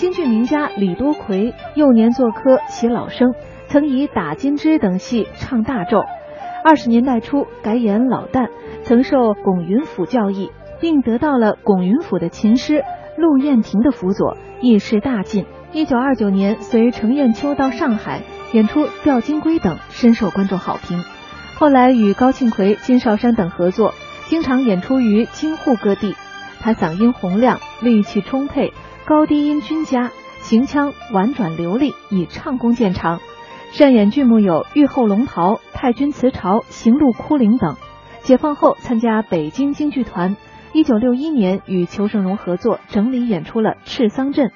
京剧名家李多奎幼年做科写老生，曾以打金枝等戏唱大咒。二十年代初改演老旦，曾受龚云甫教义，并得到了龚云甫的琴师陆燕亭的辅佐，艺势大进。一九二九年随程砚秋到上海演出《吊金龟》等，深受观众好评。后来与高庆奎、金少山等合作，经常演出于京沪各地。他嗓音洪亮，力气充沛，高低音均佳，行腔婉转流利，以唱功见长。擅演剧目有《玉后龙袍》《太君辞朝》《行路哭灵》等。解放后参加北京京剧团，一九六一年与裘盛戎合作整理演出了《赤桑镇》，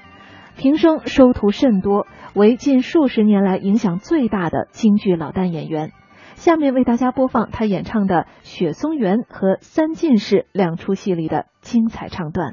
平生收徒甚多，为近数十年来影响最大的京剧老旦演员。下面为大家播放他演唱的《雪松园》和《三进士》两出戏里的精彩唱段。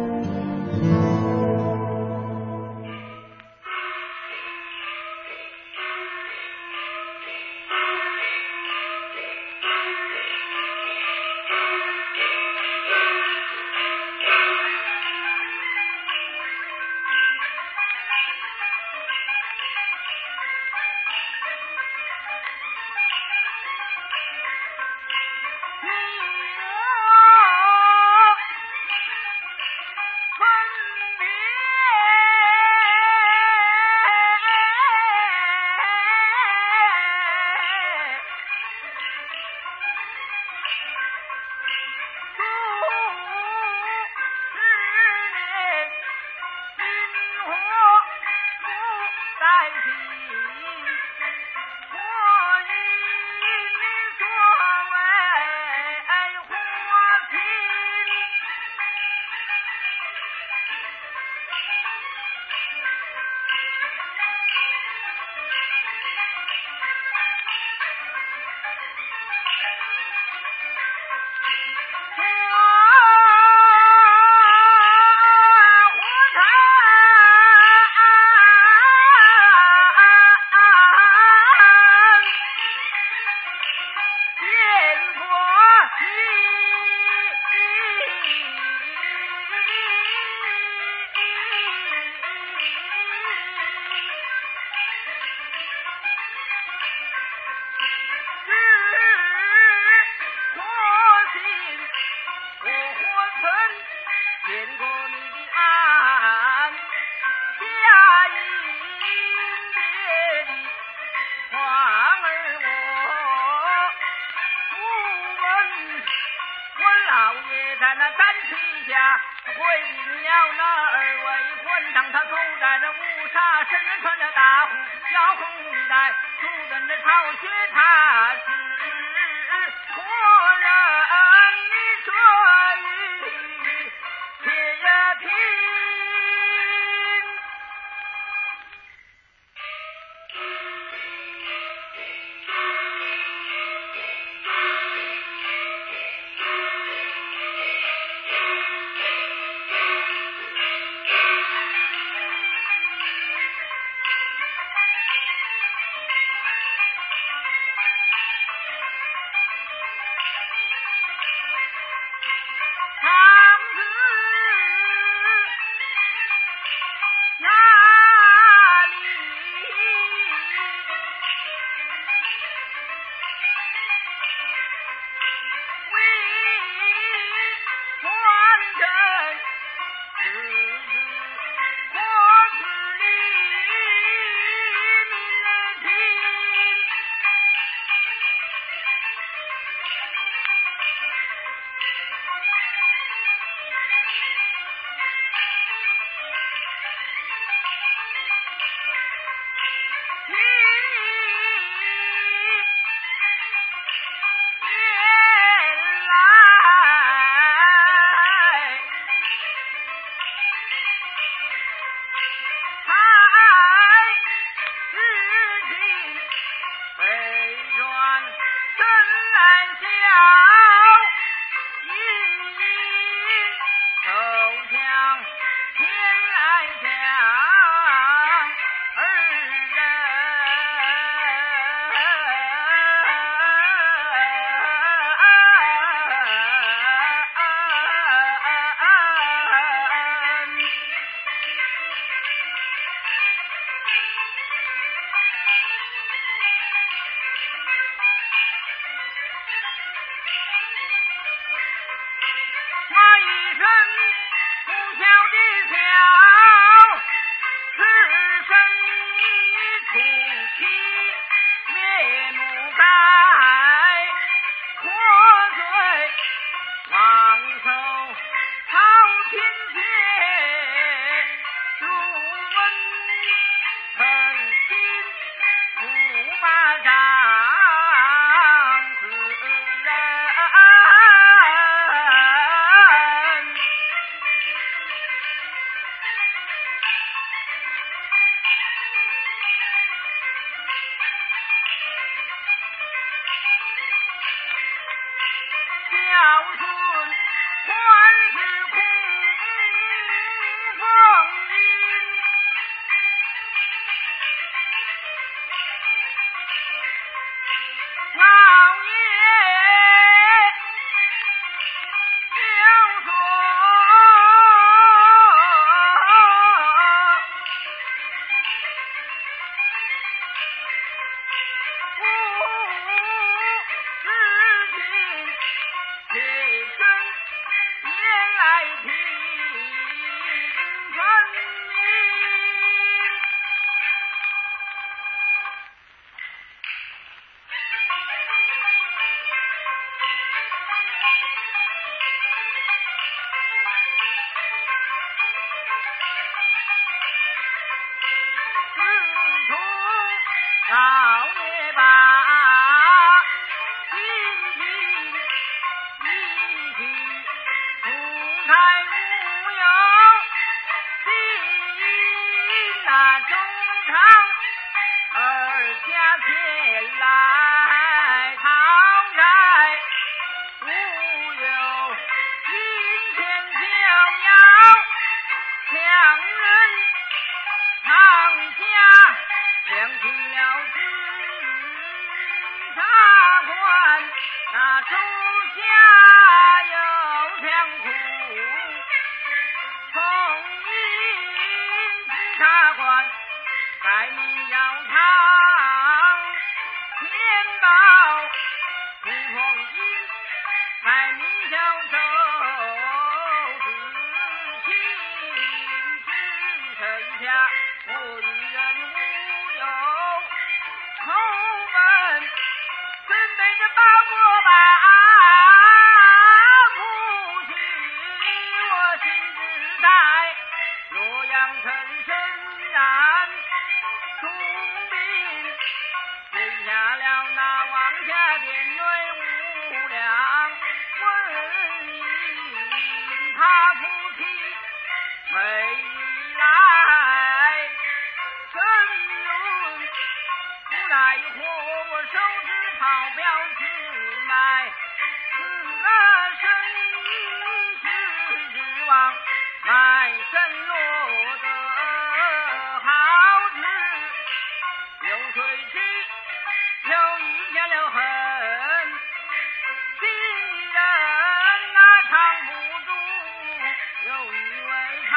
老爷在那丹梯下会迎了那二位魂长，他走在那乌纱，身上穿着大红小红衣带，正等着朝见他是活人。Ah! 那周家。无奈何，我收只跑镖卖，自生意失，卖身落得好志。流水气，又遇见了恨，人那唱不住，又以为唱，